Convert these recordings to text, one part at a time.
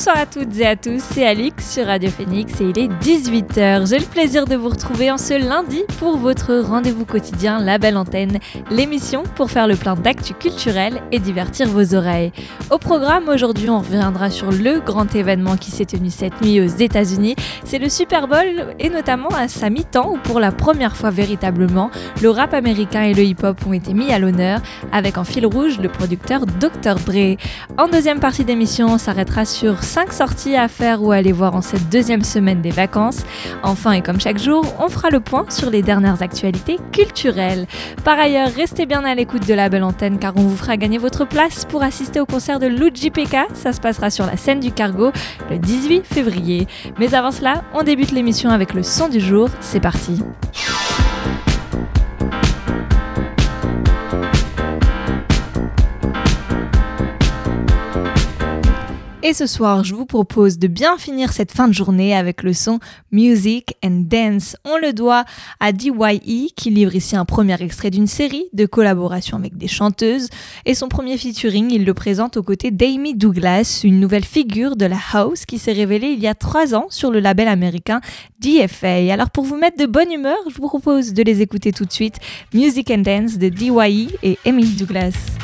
Bonsoir à toutes et à tous, c'est Alix sur Radio Phoenix et il est 18h. J'ai le plaisir de vous retrouver en ce lundi pour votre rendez-vous quotidien La Belle Antenne, l'émission pour faire le plein d'actu culturel et divertir vos oreilles. Au programme aujourd'hui, on reviendra sur le grand événement qui s'est tenu cette nuit aux États-Unis. C'est le Super Bowl et notamment à sa mi-temps où pour la première fois véritablement, le rap américain et le hip-hop ont été mis à l'honneur avec en fil rouge le producteur Dr. Dre. En deuxième partie d'émission, on s'arrêtera sur 5 sorties à faire ou à aller voir en cette deuxième semaine des vacances. Enfin et comme chaque jour, on fera le point sur les dernières actualités culturelles. Par ailleurs, restez bien à l'écoute de la belle antenne car on vous fera gagner votre place pour assister au concert de Luigi Pekka. Ça se passera sur la scène du Cargo le 18 février. Mais avant cela, on débute l'émission avec le son du jour. C'est parti. Et ce soir, je vous propose de bien finir cette fin de journée avec le son Music and Dance. On le doit à DYE qui livre ici un premier extrait d'une série de collaborations avec des chanteuses. Et son premier featuring, il le présente aux côtés d'Amy Douglas, une nouvelle figure de la house qui s'est révélée il y a trois ans sur le label américain DFA. Alors pour vous mettre de bonne humeur, je vous propose de les écouter tout de suite. Music and Dance de DYE et Amy Douglas.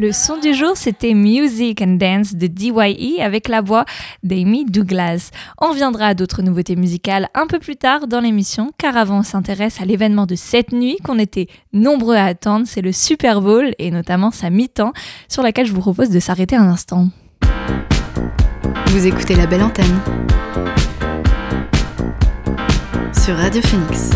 Le son du jour, c'était Music and Dance de DYE avec la voix d'Amy Douglas. On reviendra à d'autres nouveautés musicales un peu plus tard dans l'émission, car avant on s'intéresse à l'événement de cette nuit qu'on était nombreux à attendre, c'est le Super Bowl et notamment sa mi-temps, sur laquelle je vous propose de s'arrêter un instant. Vous écoutez la belle antenne sur Radio Phoenix.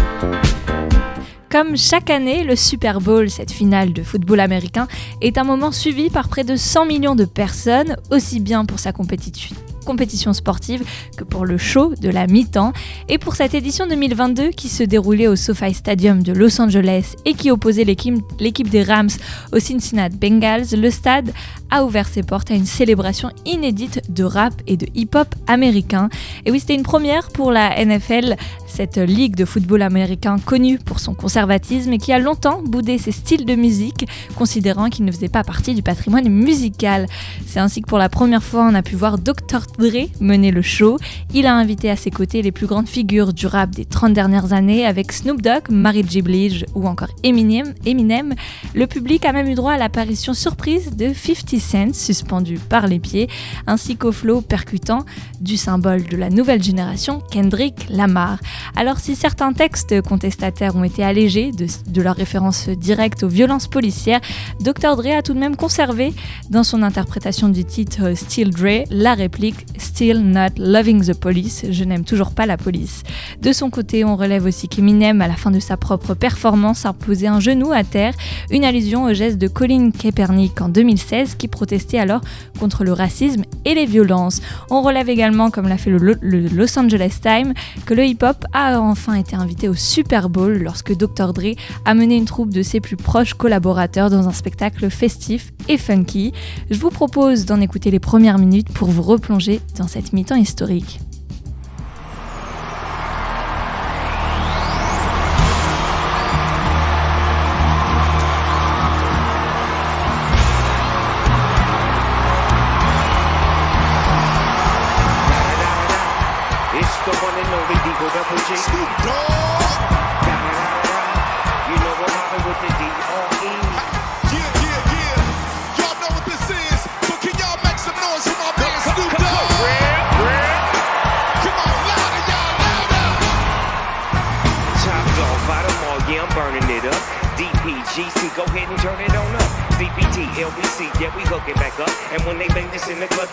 Comme chaque année, le Super Bowl, cette finale de football américain, est un moment suivi par près de 100 millions de personnes, aussi bien pour sa compétition compétition sportive que pour le show de la mi-temps. Et pour cette édition 2022 qui se déroulait au SoFi Stadium de Los Angeles et qui opposait l'équipe des Rams aux Cincinnati Bengals, le stade a ouvert ses portes à une célébration inédite de rap et de hip-hop américain. Et oui, c'était une première pour la NFL, cette ligue de football américain connue pour son conservatisme et qui a longtemps boudé ses styles de musique, considérant qu'ils ne faisaient pas partie du patrimoine musical. C'est ainsi que pour la première fois, on a pu voir Dr. Dre mener le show. Il a invité à ses côtés les plus grandes figures du rap des 30 dernières années avec Snoop Dogg, Mary J. Blige ou encore Eminem. Eminem. Le public a même eu droit à l'apparition surprise de 50 Cent suspendu par les pieds, ainsi qu'au flow percutant du symbole de la nouvelle génération, Kendrick Lamar. Alors si certains textes contestataires ont été allégés de, de leur référence directe aux violences policières, Dr. Dre a tout de même conservé dans son interprétation du titre Still Dre la réplique Still Not Loving the Police, je n'aime toujours pas la police. De son côté, on relève aussi qu'Eminem, à la fin de sa propre performance, a posé un genou à terre, une allusion au geste de Colin Kaepernick en 2016 qui protestait alors contre le racisme et les violences. On relève également, comme l'a fait le, Los Angeles Times, que le hip-hop a enfin été invité au Super Bowl lorsque Dr. Dre a mené une troupe de ses plus proches collaborateurs dans un spectacle festif et funky. Je vous propose d'en écouter les premières minutes pour vous replonger dans cette mi-temps historique.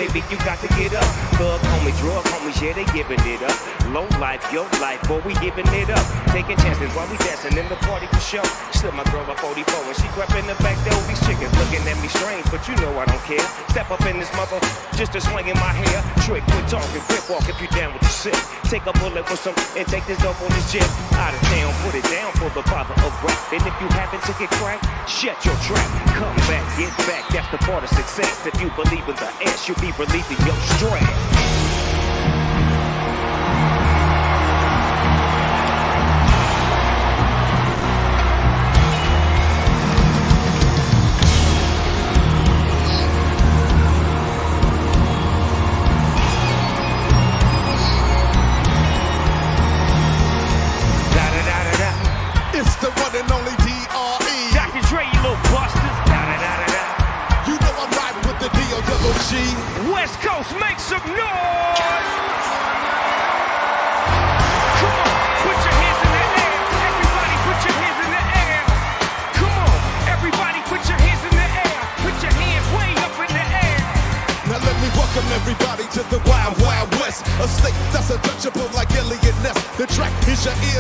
baby, you got to get up. Thug, homie, drug, homie yeah, they giving it up. Low life, yo life, boy, we giving it up. Taking chances while we dancing in the party for show. Slip my girl a 44 and she crept in the back door. These chickens looking at me strange, but you know I don't care. Step up in this mother, just a swing in my hair. Trick, quit talking, quick walk if you down with the shit. Take a bullet with some and take this dope on this jet. Out of town, put it down for the father of rap. And if you happen to get cracked, shut your trap. Come back, get back, that's the part of success. If you believe in the ass, you'll be relieving your stress.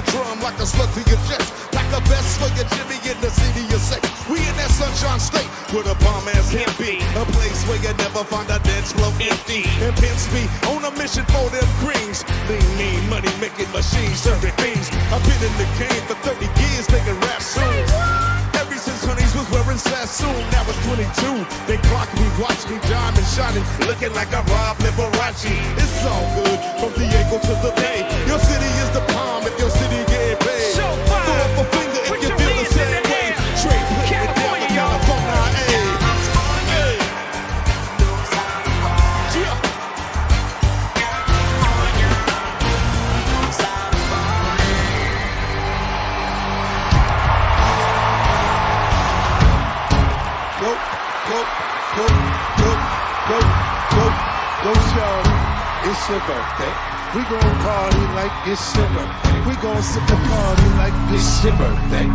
your drum like a slug to your chest. Like a best for your Jimmy in the city you say. We in that sunshine state where the bomb ass can be. A place where you never find a dance floor empty. And pimps be on a mission for them greens. Lean, mean, money making machines serving things. I've been in the game for 30 years making rap songs. Sassoon, that was 22. They clocked me, watched me, diamond shining, looking like a Rob Liberace. It's all good, from Diego to the Bay. Your city is the palm if your city get paid. Birthday. We gon' party like it's birthday. We gon' sip the party like it's your birthday.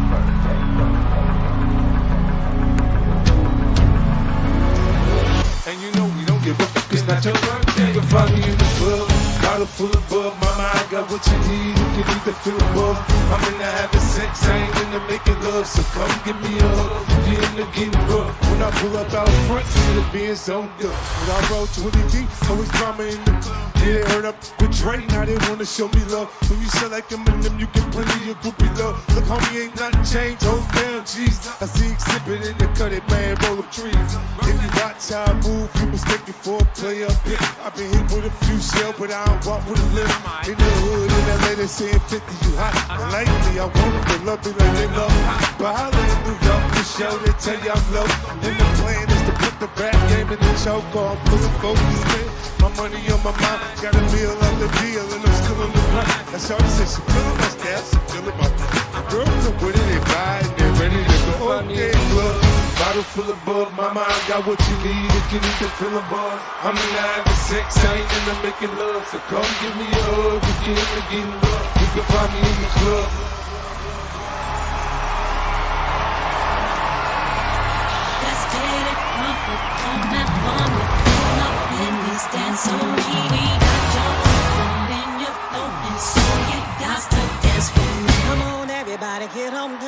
And you know we don't give up. It's not your birthday. You can find me in the club. Bottle full of bub, I got what you need if you need to feel above. I'm in the having sex, I ain't in the making love, so come give me a hug. You in the getting rough. When I pull up out front, see the being so good. When I roll 20 deep, always drama in the club. Yeah, they heard up with Dre, now they wanna show me love. When you sell like Eminem, you get plenty of groupie love. Look, homie, ain't nothing changed, oh, hold down, jeez. I see exhibit in the cut, it man, roll up trees. If you watch how I move, you mistake it for a player. I've been hit with a few shells, but I don't walk with a limp. In the hood, in LA, they saying 50, you hot. And lately, I want them to love me like they love me. But I live in New York, for show, they tell you I'm low. And the plan is to put the rap game in the choke, or I'm pulling focus, man. My money on my mind, got a meal on the deal, and I'm still on the grind. That's all said, she feeling my style, she feeling my Girls are with it, they buy it, they ready to go. Okay, club. Bottle full of bug, mama, I got what you need if you need to feel a buzz. I'm in the having sex, I ain't in the making love, so come give me a hug if you're in the getting love. You can find me in the club. Let's get it crumpled on that one. Pull up in this dance so we got your open and you're floating, so you got to dance for me. Come on, everybody, get on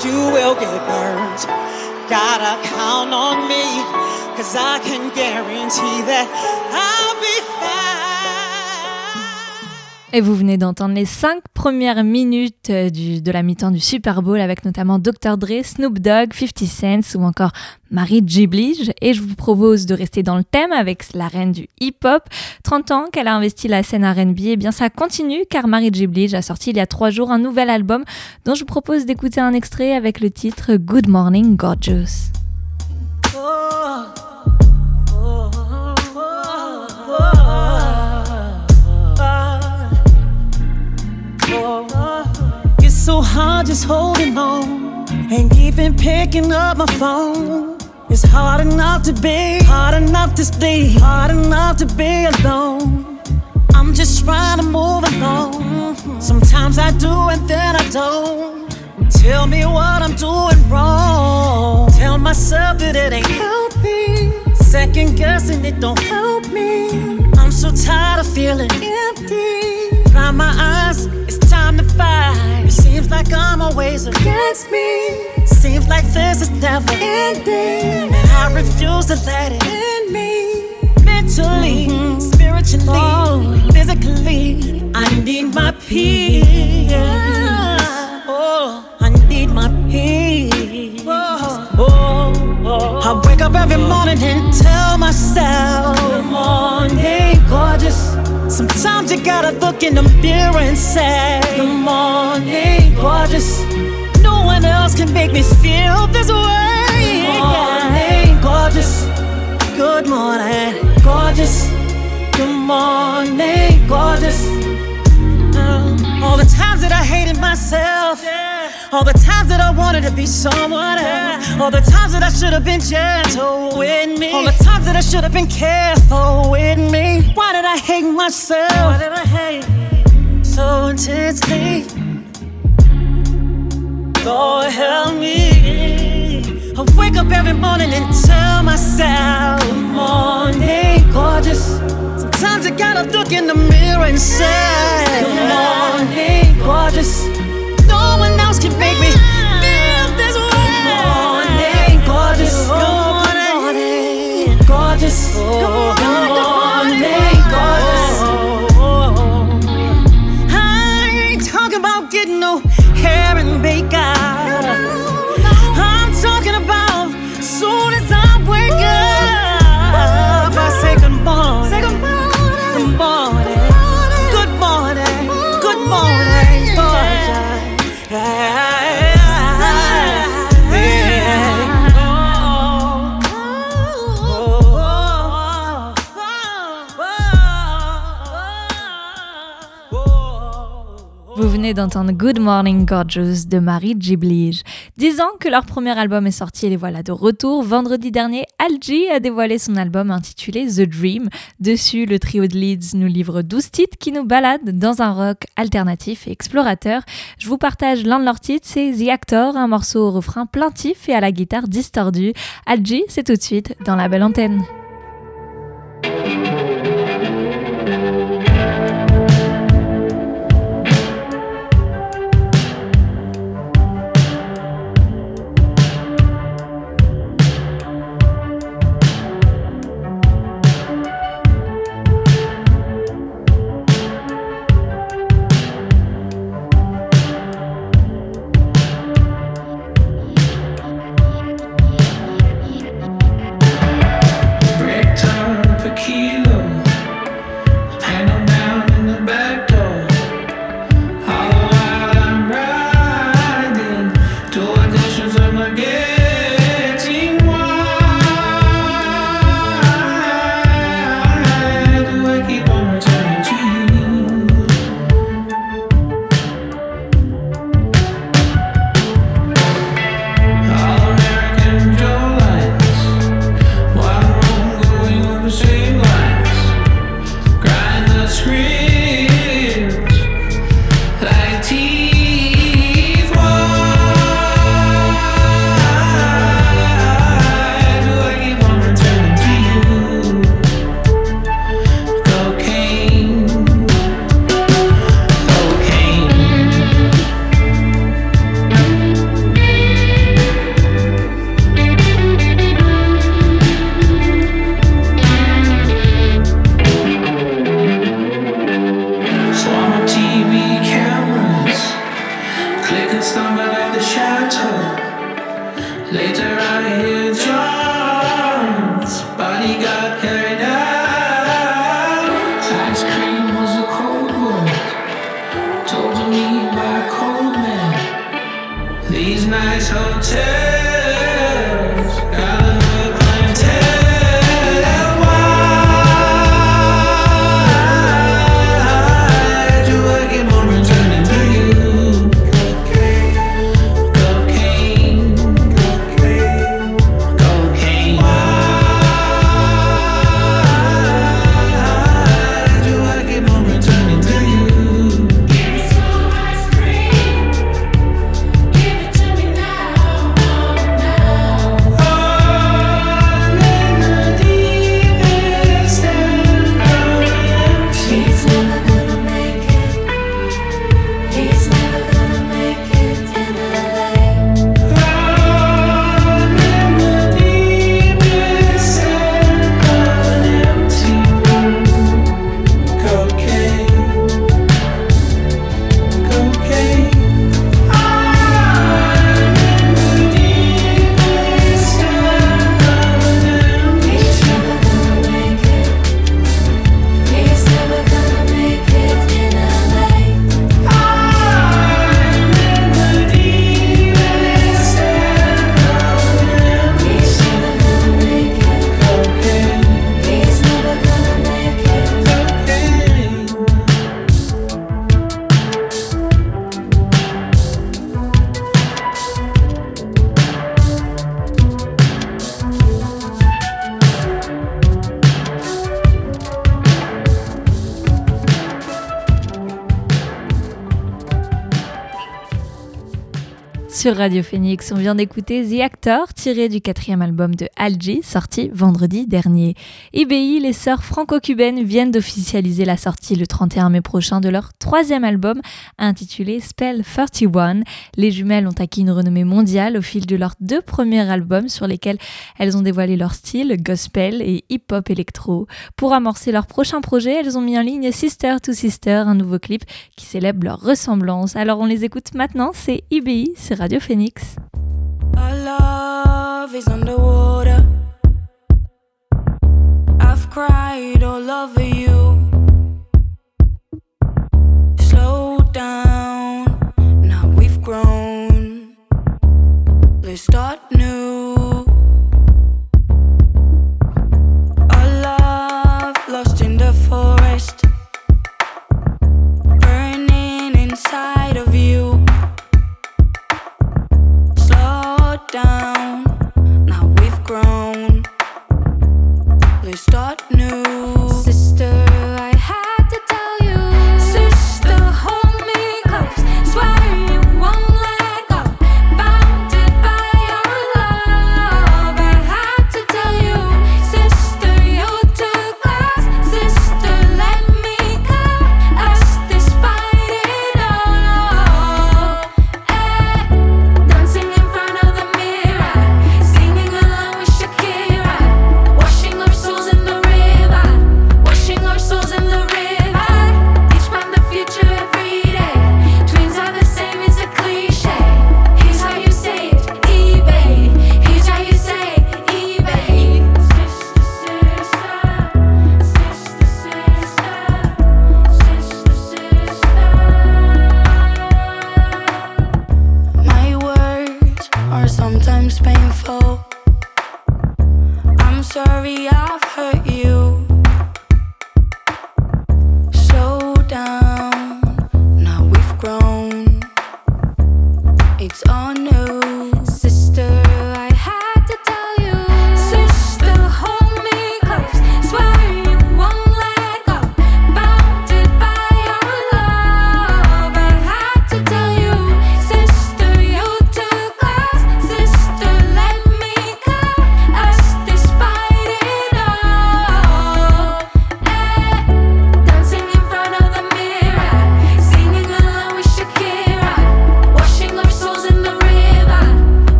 you will get burned. Gotta count on me, cause I can guarantee that I'll be. Et vous venez d'entendre les 5 premières minutes euh, de la mi-temps du Super Bowl avec notamment Dr. Dre, Snoop Dogg, 50 Cent ou encore Marie J. Blige. Et je vous propose de rester dans le thème avec la reine du hip-hop. 30 ans qu'elle a investi la scène R&B, et bien ça continue car Marie J. Blige a sorti il y a 3 jours un nouvel album dont je vous propose d'écouter un extrait avec le titre Good Morning Gorgeous. It's so hard just holding on. Ain't even picking up my phone. It's hard enough to be, hard enough to stay, hard enough to be alone. I'm just trying to move along. Sometimes I do and then I don't. Tell me what I'm doing wrong. Tell myself that it ain't healthy. Second guessing it don't help me. I'm so tired of feeling empty. Dry my eyes, it's time to fight. It seems like I'm always against me. Seems like this is never ending. And I refuse to let it end me. Mentally, spiritually, oh. physically, I need my peace. Every morning and tell myself, Good morning, gorgeous. Sometimes you gotta look in the mirror and say, Good morning, gorgeous. No one else can make me feel this way. Good morning, gorgeous. Good morning, gorgeous. Good morning, gorgeous. Uh, all the times that I hated myself. All the times that I wanted to be someone else. All the times that I should have been gentle with me. All the times that I should have been careful with me. Why did I hate myself? Why did I hate so intensely? Lord help me. I wake up every morning and tell myself, Good morning, gorgeous. Sometimes I gotta look in the mirror and say, Good morning, gorgeous. One else can make me d'entendre Good Morning Gorgeous de Marie Giblige. Disant que leur premier album est sorti et les voilà de retour, vendredi dernier, Algie a dévoilé son album intitulé The Dream. Dessus, le trio de Leeds nous livre 12 titres qui nous baladent dans un rock alternatif et explorateur. Je vous partage l'un de leurs titres, c'est The Actor, un morceau au refrain plaintif et à la guitare distordue. Algie, c'est tout de suite dans la belle antenne. Sur Radio Phoenix. On vient d'écouter The Actor, tiré du quatrième album de Algie, sorti vendredi dernier. IBI, les sœurs franco-cubaines viennent d'officialiser la sortie le 31 mai prochain de leur troisième album, intitulé Spell 31. Les jumelles ont acquis une renommée mondiale au fil de leurs deux premiers albums sur lesquels elles ont dévoilé leur style, gospel et hip-hop électro. Pour amorcer leur prochain projet, elles ont mis en ligne Sister to Sister, un nouveau clip qui célèbre leur ressemblance. Alors on les écoute maintenant, c'est IBI, c'est Radio Phoenix. Our love is underwater. I've cried all over you. Slow down, now we've grown. Let's start new. not new.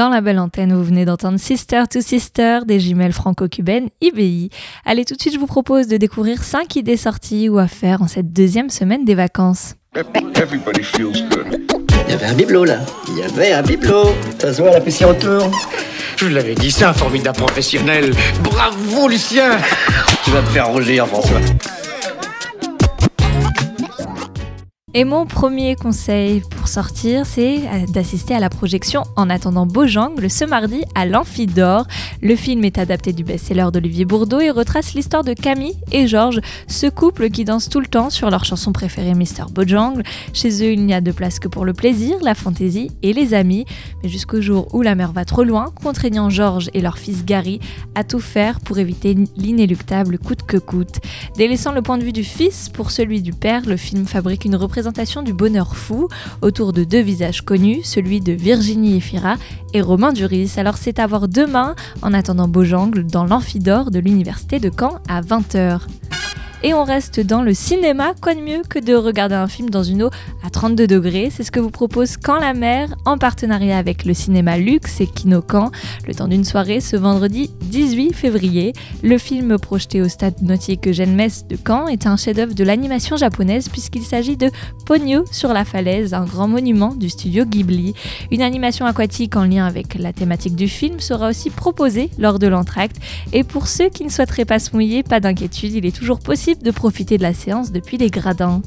Dans la belle antenne, vous venez d'entendre Sister to Sister des jumelles franco-cubaines IBI. Allez, tout de suite, je vous propose de découvrir 5 idées sorties ou à faire en cette deuxième semaine des vacances. Everybody feels good. Il y avait un bibelot là. Il y avait un bibelot. Ça se voit la poussière autour. Je vous l'avais dit, c'est un formidable professionnel. Bravo, Lucien Tu vas te faire rougir, François. Et mon premier conseil pour sortir, c'est euh, d'assister à la projection En attendant Beaujangle ce mardi à l'Amphidore. Le film est adapté du best-seller d'Olivier Bourdeau et retrace l'histoire de Camille et Georges, ce couple qui danse tout le temps sur leur chanson préférée Mister Bojangle. Chez eux, il n'y a de place que pour le plaisir, la fantaisie et les amis. Mais jusqu'au jour où la mère va trop loin, contraignant Georges et leur fils Gary à tout faire pour éviter l'inéluctable coûte que coûte. Délaissant le point de vue du fils pour celui du père, le film fabrique une représentation du bonheur fou autour de deux visages connus, celui de Virginie Efira et Romain Duris. Alors c'est à voir demain en attendant Beaujangle dans l'amphidore de l'université de Caen à 20h. Et on reste dans le cinéma, quoi de mieux que de regarder un film dans une eau à 32 degrés? C'est ce que vous propose Quand la mer, en partenariat avec le cinéma Luxe et Kinokan, le temps d'une soirée ce vendredi 18 février. Le film projeté au stade nautique Genmes de Caen est un chef-d'œuvre de l'animation japonaise puisqu'il s'agit de Ponyo sur la falaise, un grand monument du studio Ghibli. Une animation aquatique en lien avec la thématique du film sera aussi proposée lors de l'entracte. Et pour ceux qui ne souhaiteraient pas se mouiller, pas d'inquiétude, il est toujours possible de profiter de la séance depuis les gradins.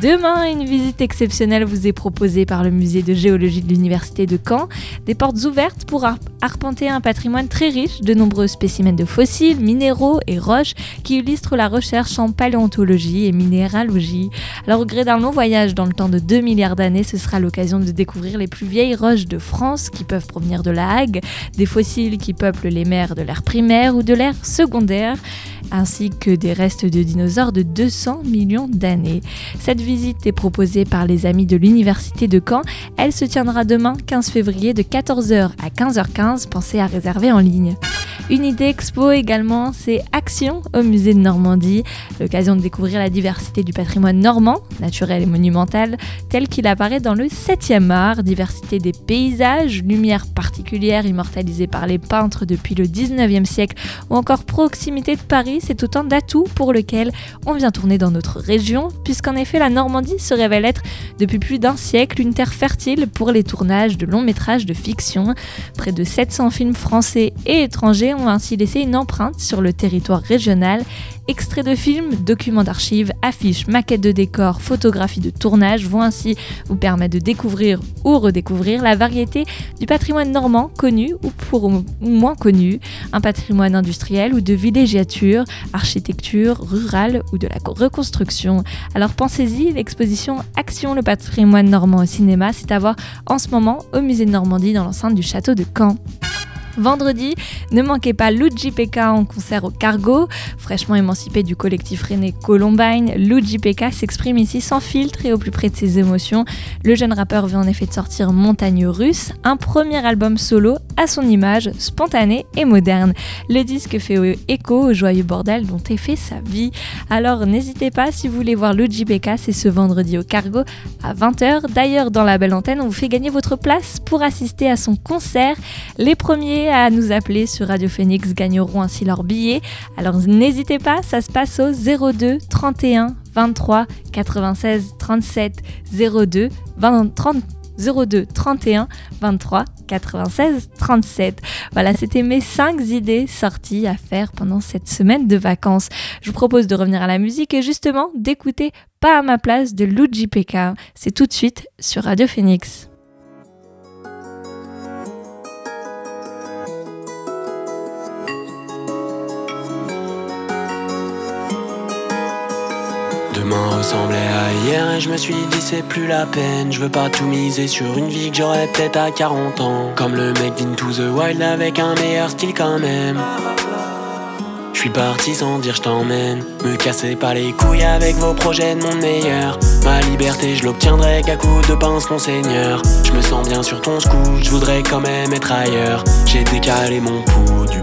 Demain, une visite exceptionnelle vous est proposée par le musée de géologie de l'université de Caen. Des portes ouvertes pour arpenter un patrimoine très riche de nombreux spécimens de fossiles, minéraux et roches qui illustrent la recherche en paléontologie et minéralogie. Alors au gré d'un long voyage dans le temps de 2 milliards d'années, ce sera l'occasion de découvrir les plus vieilles roches de France qui peuvent provenir de la Hague, des fossiles qui peuplent les mers de l'ère primaire ou de l'ère secondaire ainsi que des restes de dinosaures de 200 millions d'années. Cette visite est proposée par les amis de l'Université de Caen. Elle se tiendra demain 15 février de 14h à 15h15. Pensez à réserver en ligne. Une idée expo également, c'est Action au musée de Normandie, l'occasion de découvrir la diversité du patrimoine normand, naturel et monumental, tel qu'il apparaît dans le 7e art, diversité des paysages, lumière particulière immortalisée par les peintres depuis le 19e siècle, ou encore proximité de Paris, c'est autant d'atouts pour lesquels on vient tourner dans notre région, puisqu'en effet la Normandie se révèle être depuis plus d'un siècle une terre fertile pour les tournages de longs métrages de fiction. Près de 700 films français et étrangers ont ainsi laissé une empreinte sur le territoire régional. Extraits de films, documents d'archives, affiches, maquettes de décors, photographies de tournage vont ainsi vous permettre de découvrir ou redécouvrir la variété du patrimoine normand connu ou pour moins connu, un patrimoine industriel ou de villégiature, architecture rurale ou de la reconstruction. Alors pensez-y, l'exposition Action le patrimoine normand au cinéma, c'est à voir en ce moment au musée de Normandie dans l'enceinte du château de Caen. Vendredi, ne manquez pas Luigi Pekka en concert au Cargo. Fraîchement émancipé du collectif René Columbine, Luigi Pekka s'exprime ici sans filtre et au plus près de ses émotions. Le jeune rappeur vient en effet de sortir Montagne Russe, un premier album solo à son image, spontané et moderne. Le disque fait écho au joyeux bordel dont est fait sa vie. Alors n'hésitez pas si vous voulez voir Luigi Pekka, c'est ce vendredi au Cargo à 20h. D'ailleurs, dans la belle antenne, on vous fait gagner votre place pour assister à son concert. Les premiers à nous appeler sur Radio Phoenix gagneront ainsi leur billet. Alors n'hésitez pas, ça se passe au 02 31 23 96 37 02 20 30 02 31 23 96 37. Voilà, c'était mes 5 idées sorties à faire pendant cette semaine de vacances. Je vous propose de revenir à la musique et justement d'écouter Pas à ma place de Luigi Pekka. C'est tout de suite sur Radio Phoenix. Ressemblait à hier et je me suis dit c'est plus la peine. Je veux pas tout miser sur une vie que j'aurais peut-être à 40 ans. Comme le mec d'Into the Wild avec un meilleur style quand même. Je suis parti sans dire je t'emmène. Me cassez pas les couilles avec vos projets de mon meilleur. Ma liberté, je l'obtiendrai qu'à coup de pince, mon seigneur. Je me sens bien sur ton scout, je voudrais quand même être ailleurs. J'ai décalé mon pouls du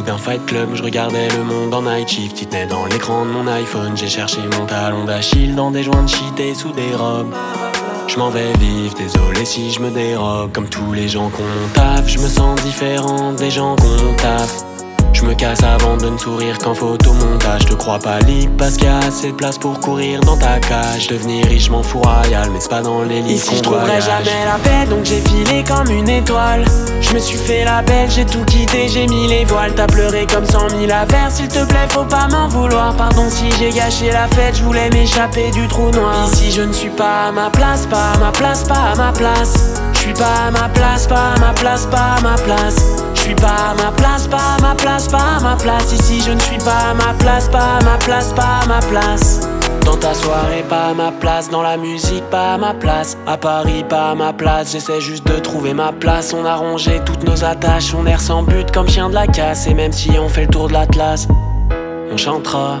d'un fight club, je regardais le monde en night shift. Il dans l'écran de mon iPhone. J'ai cherché mon talon d'Achille dans des joints de shit et sous des robes. Je m'en vais vivre, désolé si je me dérobe. Comme tous les gens qu'on taf, je me sens différent des gens qu'on taf. Je me casse avant de ne sourire qu'en photomontage. Te crois pas libre parce qu'il y a assez de place pour courir dans ta cage. Devenir riche, m'en fous royal, mais c'est pas dans les lits Ici, je trouverai jamais la paix, donc j'ai filé comme une étoile. Je me suis fait la belle, j'ai tout quitté, j'ai mis les voiles. T'as pleuré comme cent mille affaires, s'il te plaît, faut pas m'en vouloir. Pardon si j'ai gâché la fête, je voulais m'échapper du trou noir. Ici, je ne suis pas à ma place, pas à ma place, pas à ma place. Je suis pas à ma place, pas à ma place, pas à ma place. Je suis pas à ma place, pas à ma place, pas à ma place. Ici, je ne suis pas à ma place, pas à ma place, pas à ma place. Dans ta soirée, pas à ma place. Dans la musique, pas à ma place. À Paris, pas à ma place. J'essaie juste de trouver ma place. On a rongé toutes nos attaches. On erre sans but comme chien de la casse. Et même si on fait le tour de l'Atlas, on chantera.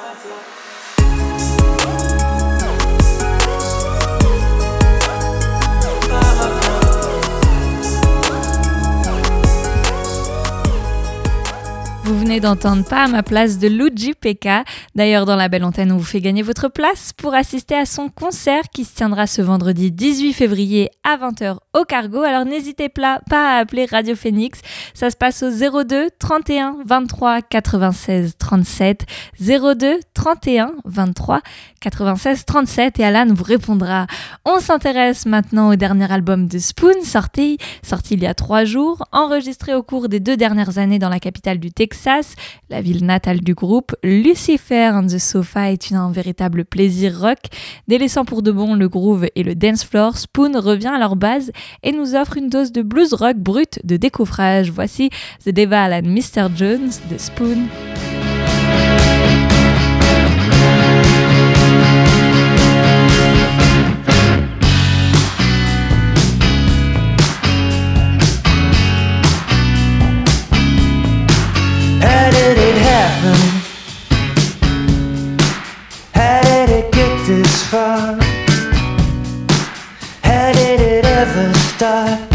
Vous venez d'entendre pas à ma place de Luigi Pekka. D'ailleurs, dans la belle antenne, on vous fait gagner votre place pour assister à son concert qui se tiendra ce vendredi 18 février à 20h au Cargo. Alors n'hésitez pas à appeler Radio Phoenix. Ça se passe au 02 31 23 96 37. 02 31 23 96 37 et Alan vous répondra. On s'intéresse maintenant au dernier album de Spoon, sorti, sorti il y a trois jours, enregistré au cours des deux dernières années dans la capitale du Texas, la ville natale du groupe. Lucifer on the Sofa est un véritable plaisir rock. Délaissant pour de bon le groove et le dance floor, Spoon revient à leur base et nous offre une dose de blues rock brut de décoffrage. Voici The Devil and Mr. Jones de Spoon. star.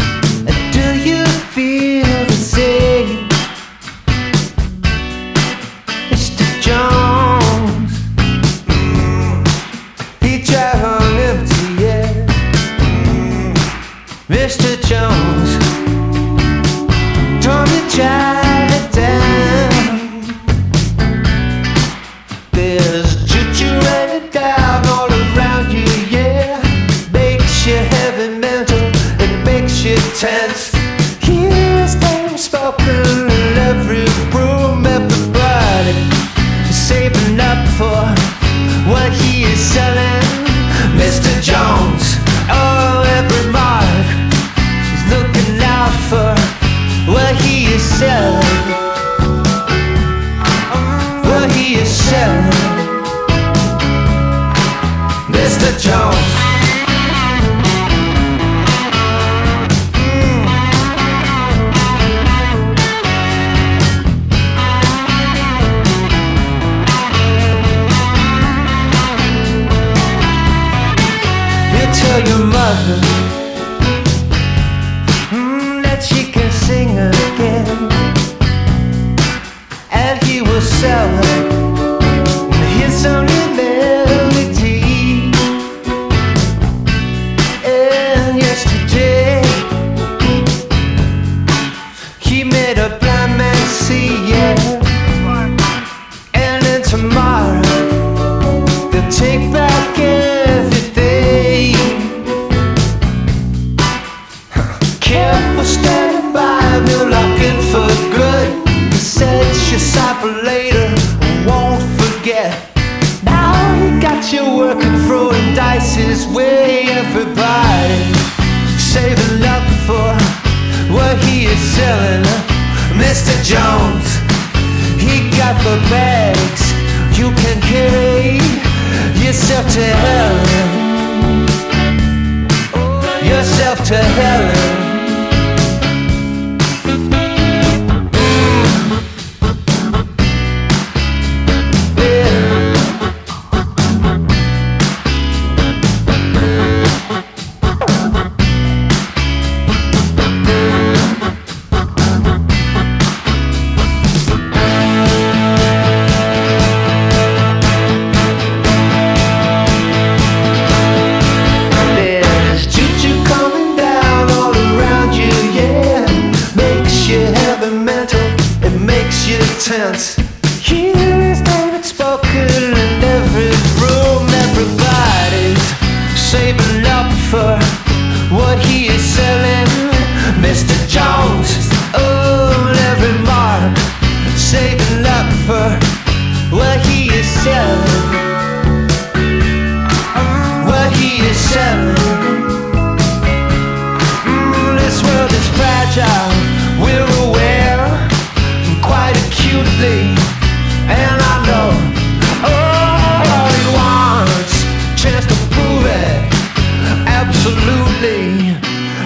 absolutely,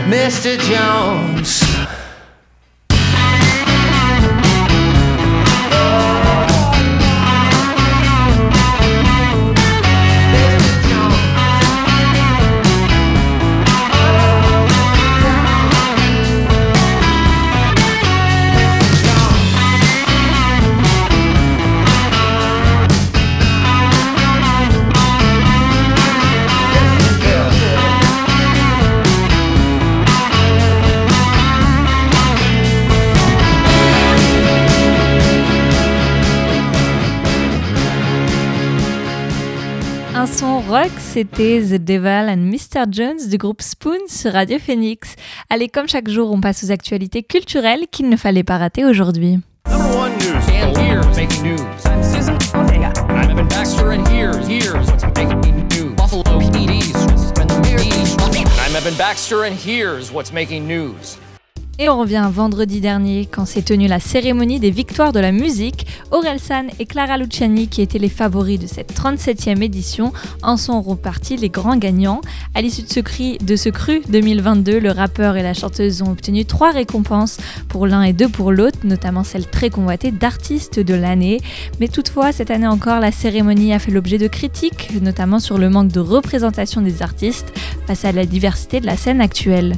Mr. Jones. C'était The Devil and Mr. Jones du groupe Spoon sur Radio Phoenix. Allez, comme chaque jour, on passe aux actualités culturelles qu'il ne fallait pas rater aujourd'hui. Number one news. And here's making news. I'm Susan Ortega. I'm Evan Baxter, and here's here's what's making news. Et on revient vendredi dernier quand s'est tenue la cérémonie des victoires de la musique. San et Clara Luciani, qui étaient les favoris de cette 37e édition, en sont repartis les grands gagnants. À l'issue de ce, cri, de ce cru 2022, le rappeur et la chanteuse ont obtenu trois récompenses pour l'un et deux pour l'autre, notamment celle très convoitée d'artiste de l'année. Mais toutefois, cette année encore, la cérémonie a fait l'objet de critiques, notamment sur le manque de représentation des artistes face à la diversité de la scène actuelle.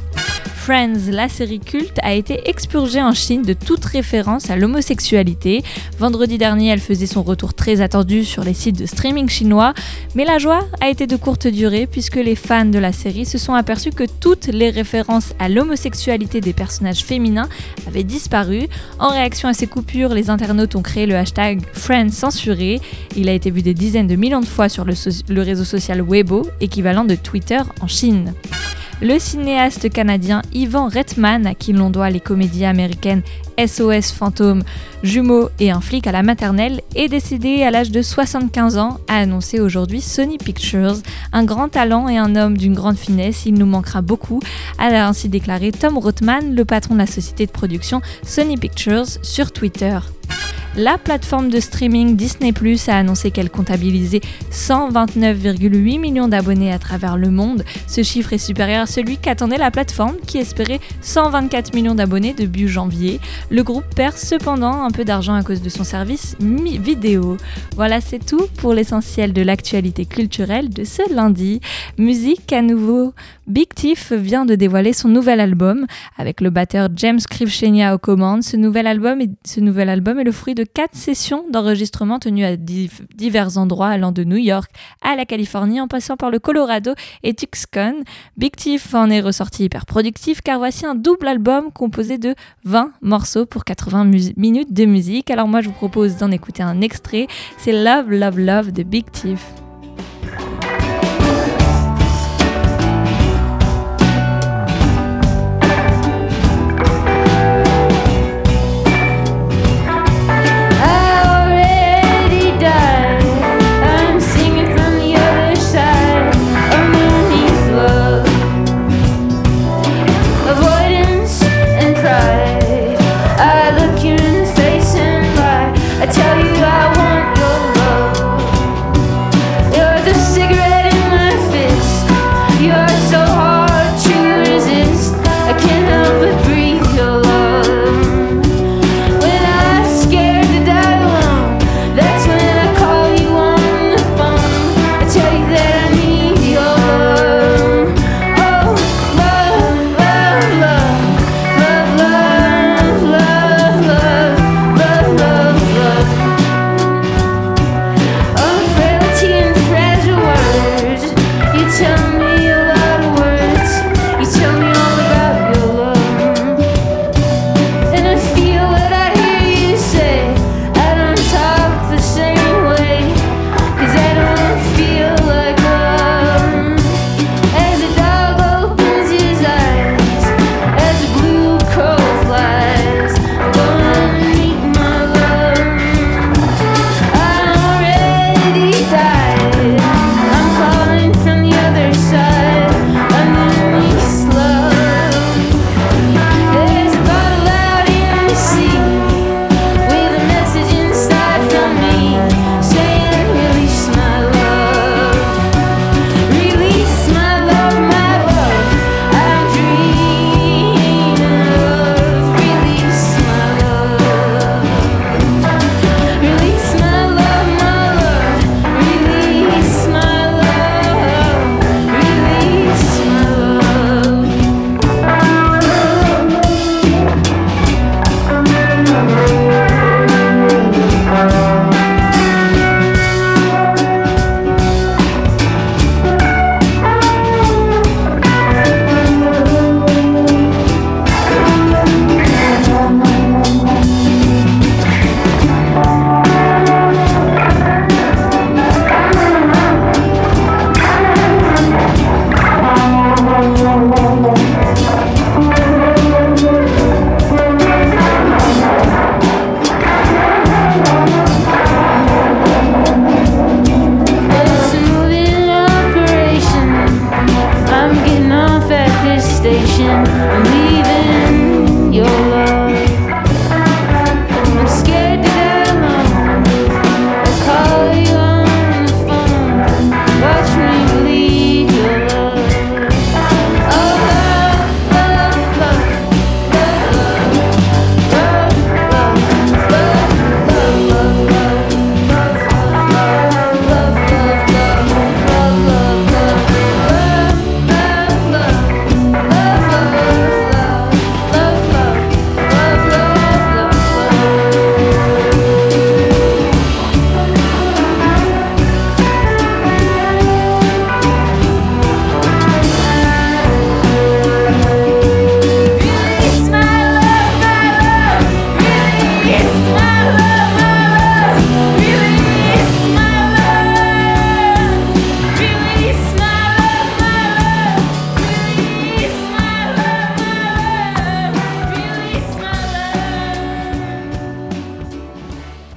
Friends, la série culte, a été expurgée en Chine de toute référence à l'homosexualité. Vendredi dernier, elle faisait son retour très attendu sur les sites de streaming chinois, mais la joie a été de courte durée puisque les fans de la série se sont aperçus que toutes les références à l'homosexualité des personnages féminins avaient disparu. En réaction à ces coupures, les internautes ont créé le hashtag Friends censuré. Il a été vu des dizaines de millions de fois sur le, le réseau social Weibo, équivalent de Twitter en Chine. Le cinéaste canadien Ivan Reitman, à qui l'on doit les comédies américaines SOS Fantôme, Jumeaux et Un flic à la maternelle, est décédé à l'âge de 75 ans, a annoncé aujourd'hui Sony Pictures. Un grand talent et un homme d'une grande finesse, il nous manquera beaucoup, a ainsi déclaré Tom Rothman, le patron de la société de production Sony Pictures, sur Twitter. La plateforme de streaming Disney Plus a annoncé qu'elle comptabilisait 129,8 millions d'abonnés à travers le monde. Ce chiffre est supérieur à celui qu'attendait la plateforme qui espérait 124 millions d'abonnés début janvier. Le groupe perd cependant un peu d'argent à cause de son service vidéo. Voilà, c'est tout pour l'essentiel de l'actualité culturelle de ce lundi. Musique à nouveau. Big Tiff vient de dévoiler son nouvel album avec le batteur James Krivchenia aux commandes. Ce nouvel album est, le fruit de quatre sessions d'enregistrement tenues à divers endroits allant de New York à la Californie en passant par le Colorado et Tucson. Big Tiff en est ressorti hyper productif car voici un double album composé de 20 morceaux pour 80 minutes de musique. Alors moi je vous propose d'en écouter un extrait, c'est Love Love Love de Big Tiff.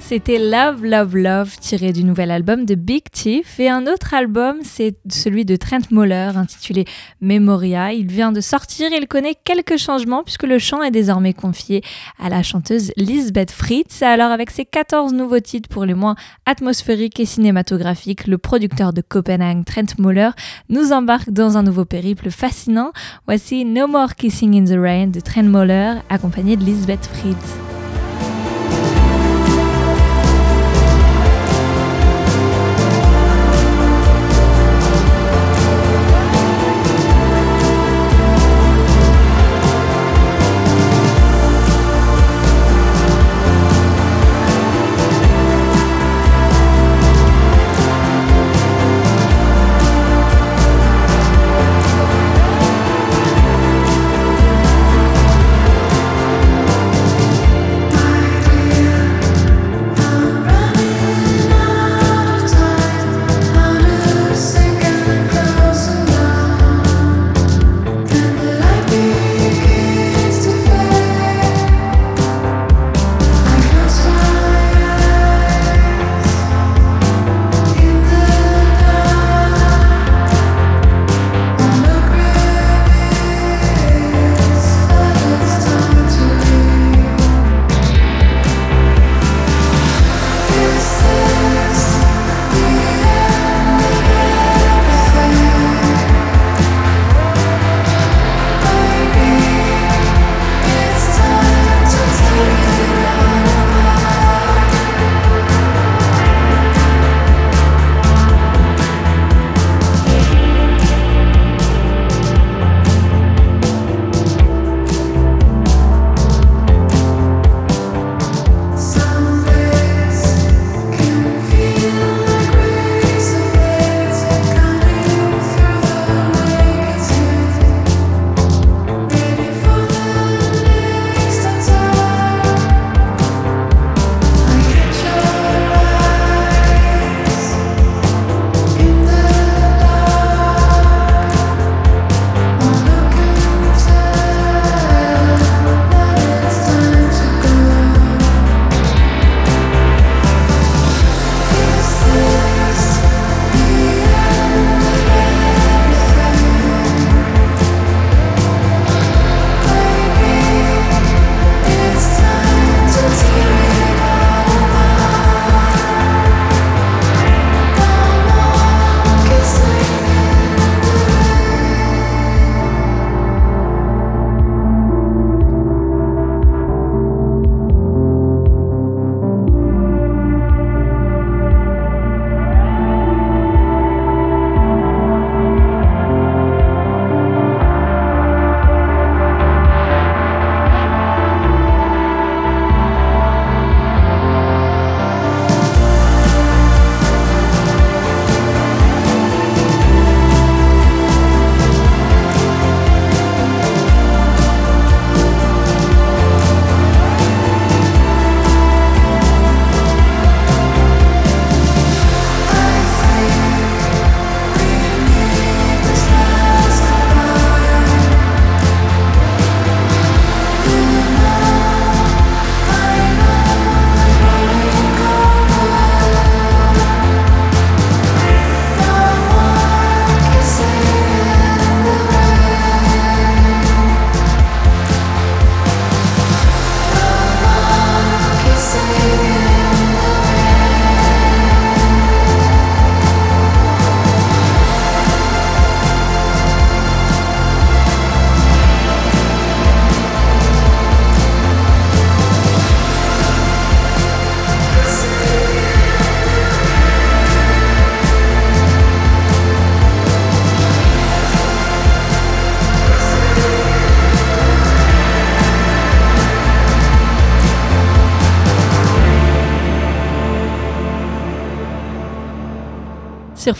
C'était Love, Love, Love, tiré du nouvel album de Big Chief. Et un autre album, c'est celui de Trent Moller, intitulé Memoria. Il vient de sortir et il connaît quelques changements puisque le chant est désormais confié à la chanteuse Lisbeth Fritz. Alors, avec ses 14 nouveaux titres pour les moins atmosphériques et cinématographiques, le producteur de Copenhague, Trent Moller, nous embarque dans un nouveau périple fascinant. Voici No More Kissing in the Rain de Trent Moller, accompagné de Lisbeth Fritz.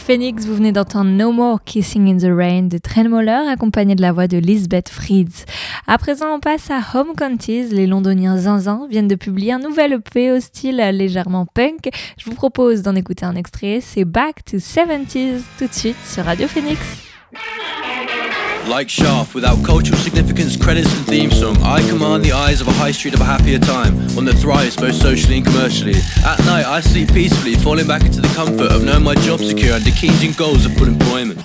Phoenix, vous venez d'entendre No More Kissing in the Rain de Trent Moller, accompagné de la voix de Lisbeth Fritz. À présent, on passe à Home Counties. Les londoniens Zinzin viennent de publier un nouvel EP au style légèrement punk. Je vous propose d'en écouter un extrait. C'est Back to 70s tout de suite sur Radio Phoenix. Like Shaft, without cultural significance, credits and theme song, I command the eyes of a high street of a happier time, one that thrives both socially and commercially. At night, I sleep peacefully, falling back into the comfort of knowing my job secure and the keys and goals of full employment.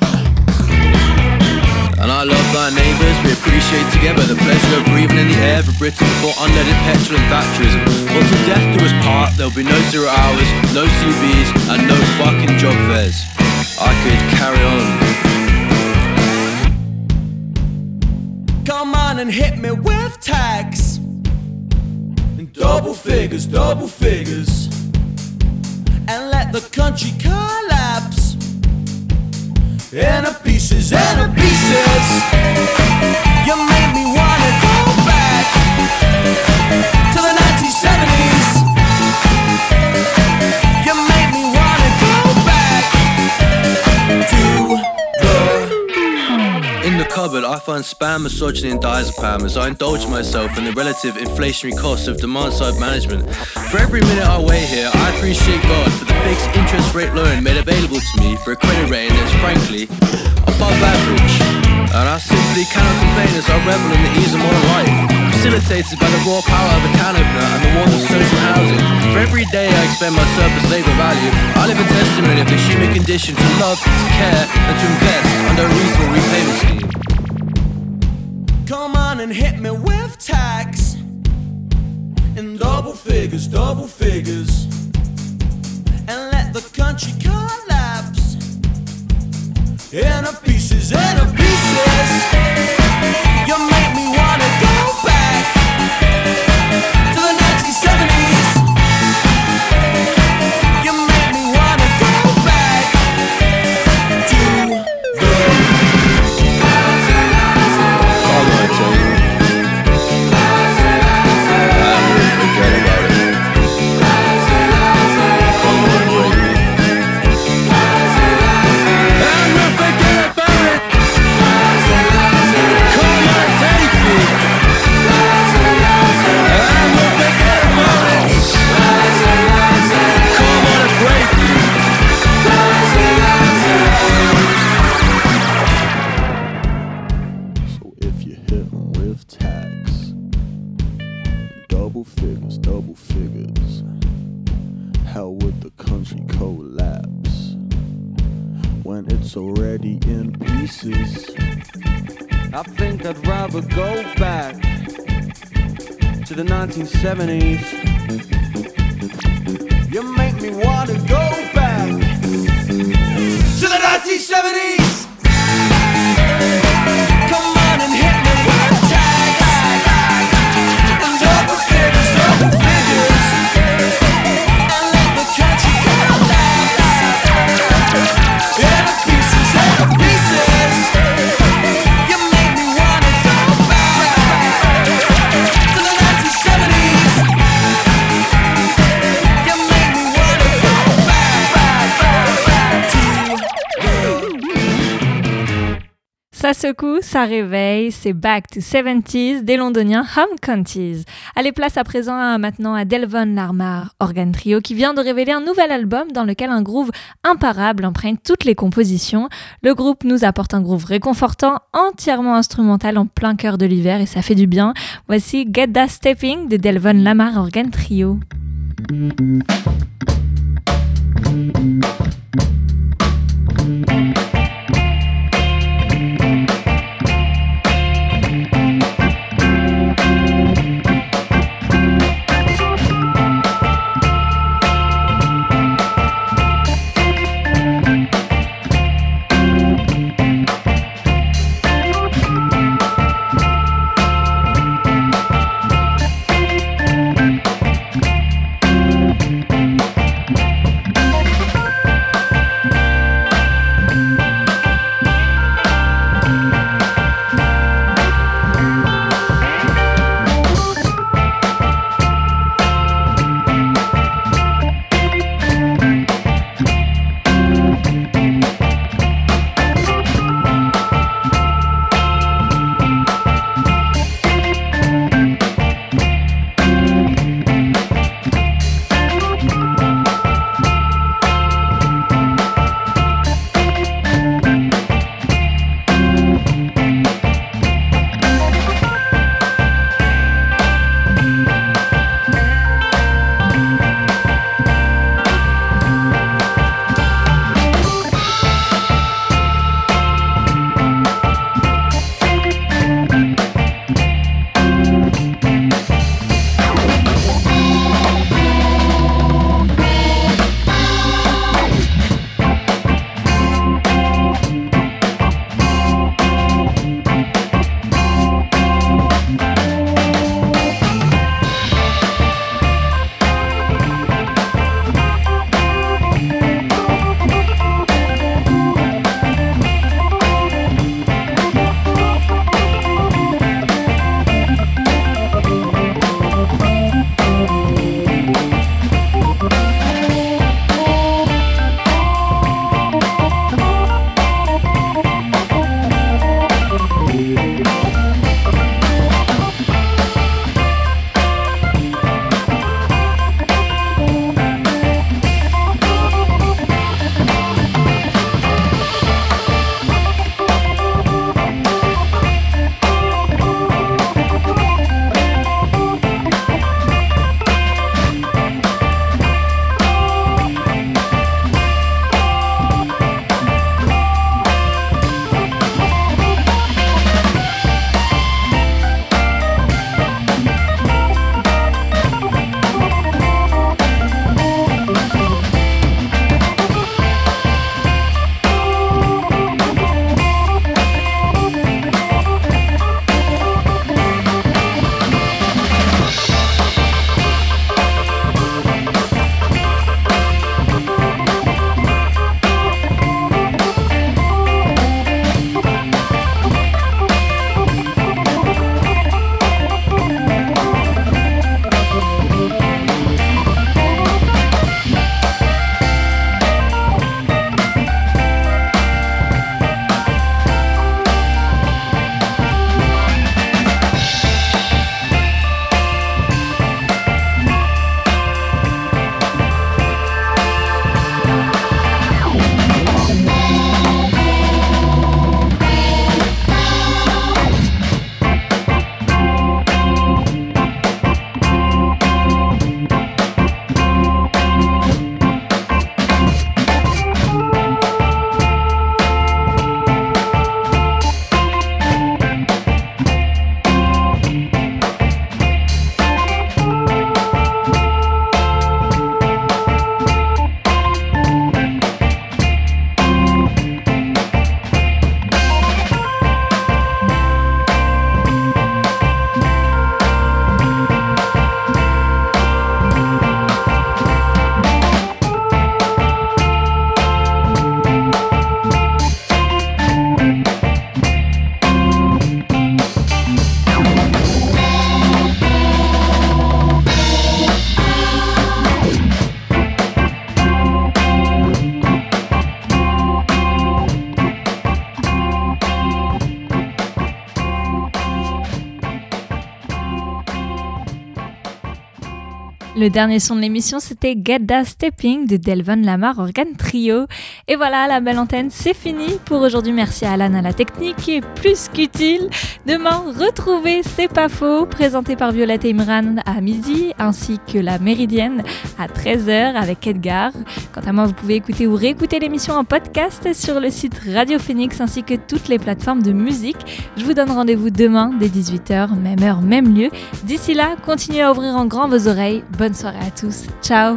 And I love thy neighbours, we appreciate together the pleasure of breathing in the air of Britain before unleaded petrol and Thatcherism. But till death do us part, there'll be no zero hours, no CVs, and no and hit me with tax. In double figures, double figures. And let the country collapse. Into pieces, into pieces. Cupboard, I find spam, misogyny, and diazepam as I indulge myself in the relative inflationary costs of demand side management. For every minute I wait here, I appreciate God for the fixed interest rate loan made available to me for a credit rating that's frankly above average. And I simply cannot complain as I revel in the ease of modern life, facilitated by the raw power of a can opener and the warmth of social housing. For every day I expend my surplus labor value, I live a testimony of the human condition to love, to care, and to invest under a reasonable repayment scheme. Come on and hit me with tax. In double figures, double figures, and let the country collapse. Into pieces, into pieces. 70s. Ça réveille, c'est Back to 70s des londoniens Home Counties. Allez, place à présent maintenant à Delvon Larmar, organ trio, qui vient de révéler un nouvel album dans lequel un groove imparable imprègne toutes les compositions. Le groupe nous apporte un groove réconfortant, entièrement instrumental en plein cœur de l'hiver et ça fait du bien. Voici Get That Stepping de Delvon Lamar Organ Trio. Le dernier son de l'émission, c'était That Stepping de Delvon Lamar Organ Trio. Et voilà, la belle antenne, c'est fini pour aujourd'hui. Merci à Alan à la technique qui est plus qu'utile. Demain, retrouvez C'est pas faux, présenté par Violette Imran à midi, ainsi que la Méridienne à 13h avec Edgar. Quant à moi, vous pouvez écouter ou réécouter l'émission en podcast sur le site Radio Phoenix ainsi que toutes les plateformes de musique. Je vous donne rendez-vous demain dès 18h, même heure, même lieu. D'ici là, continuez à ouvrir en grand vos oreilles. Bonne soirée à tous. Ciao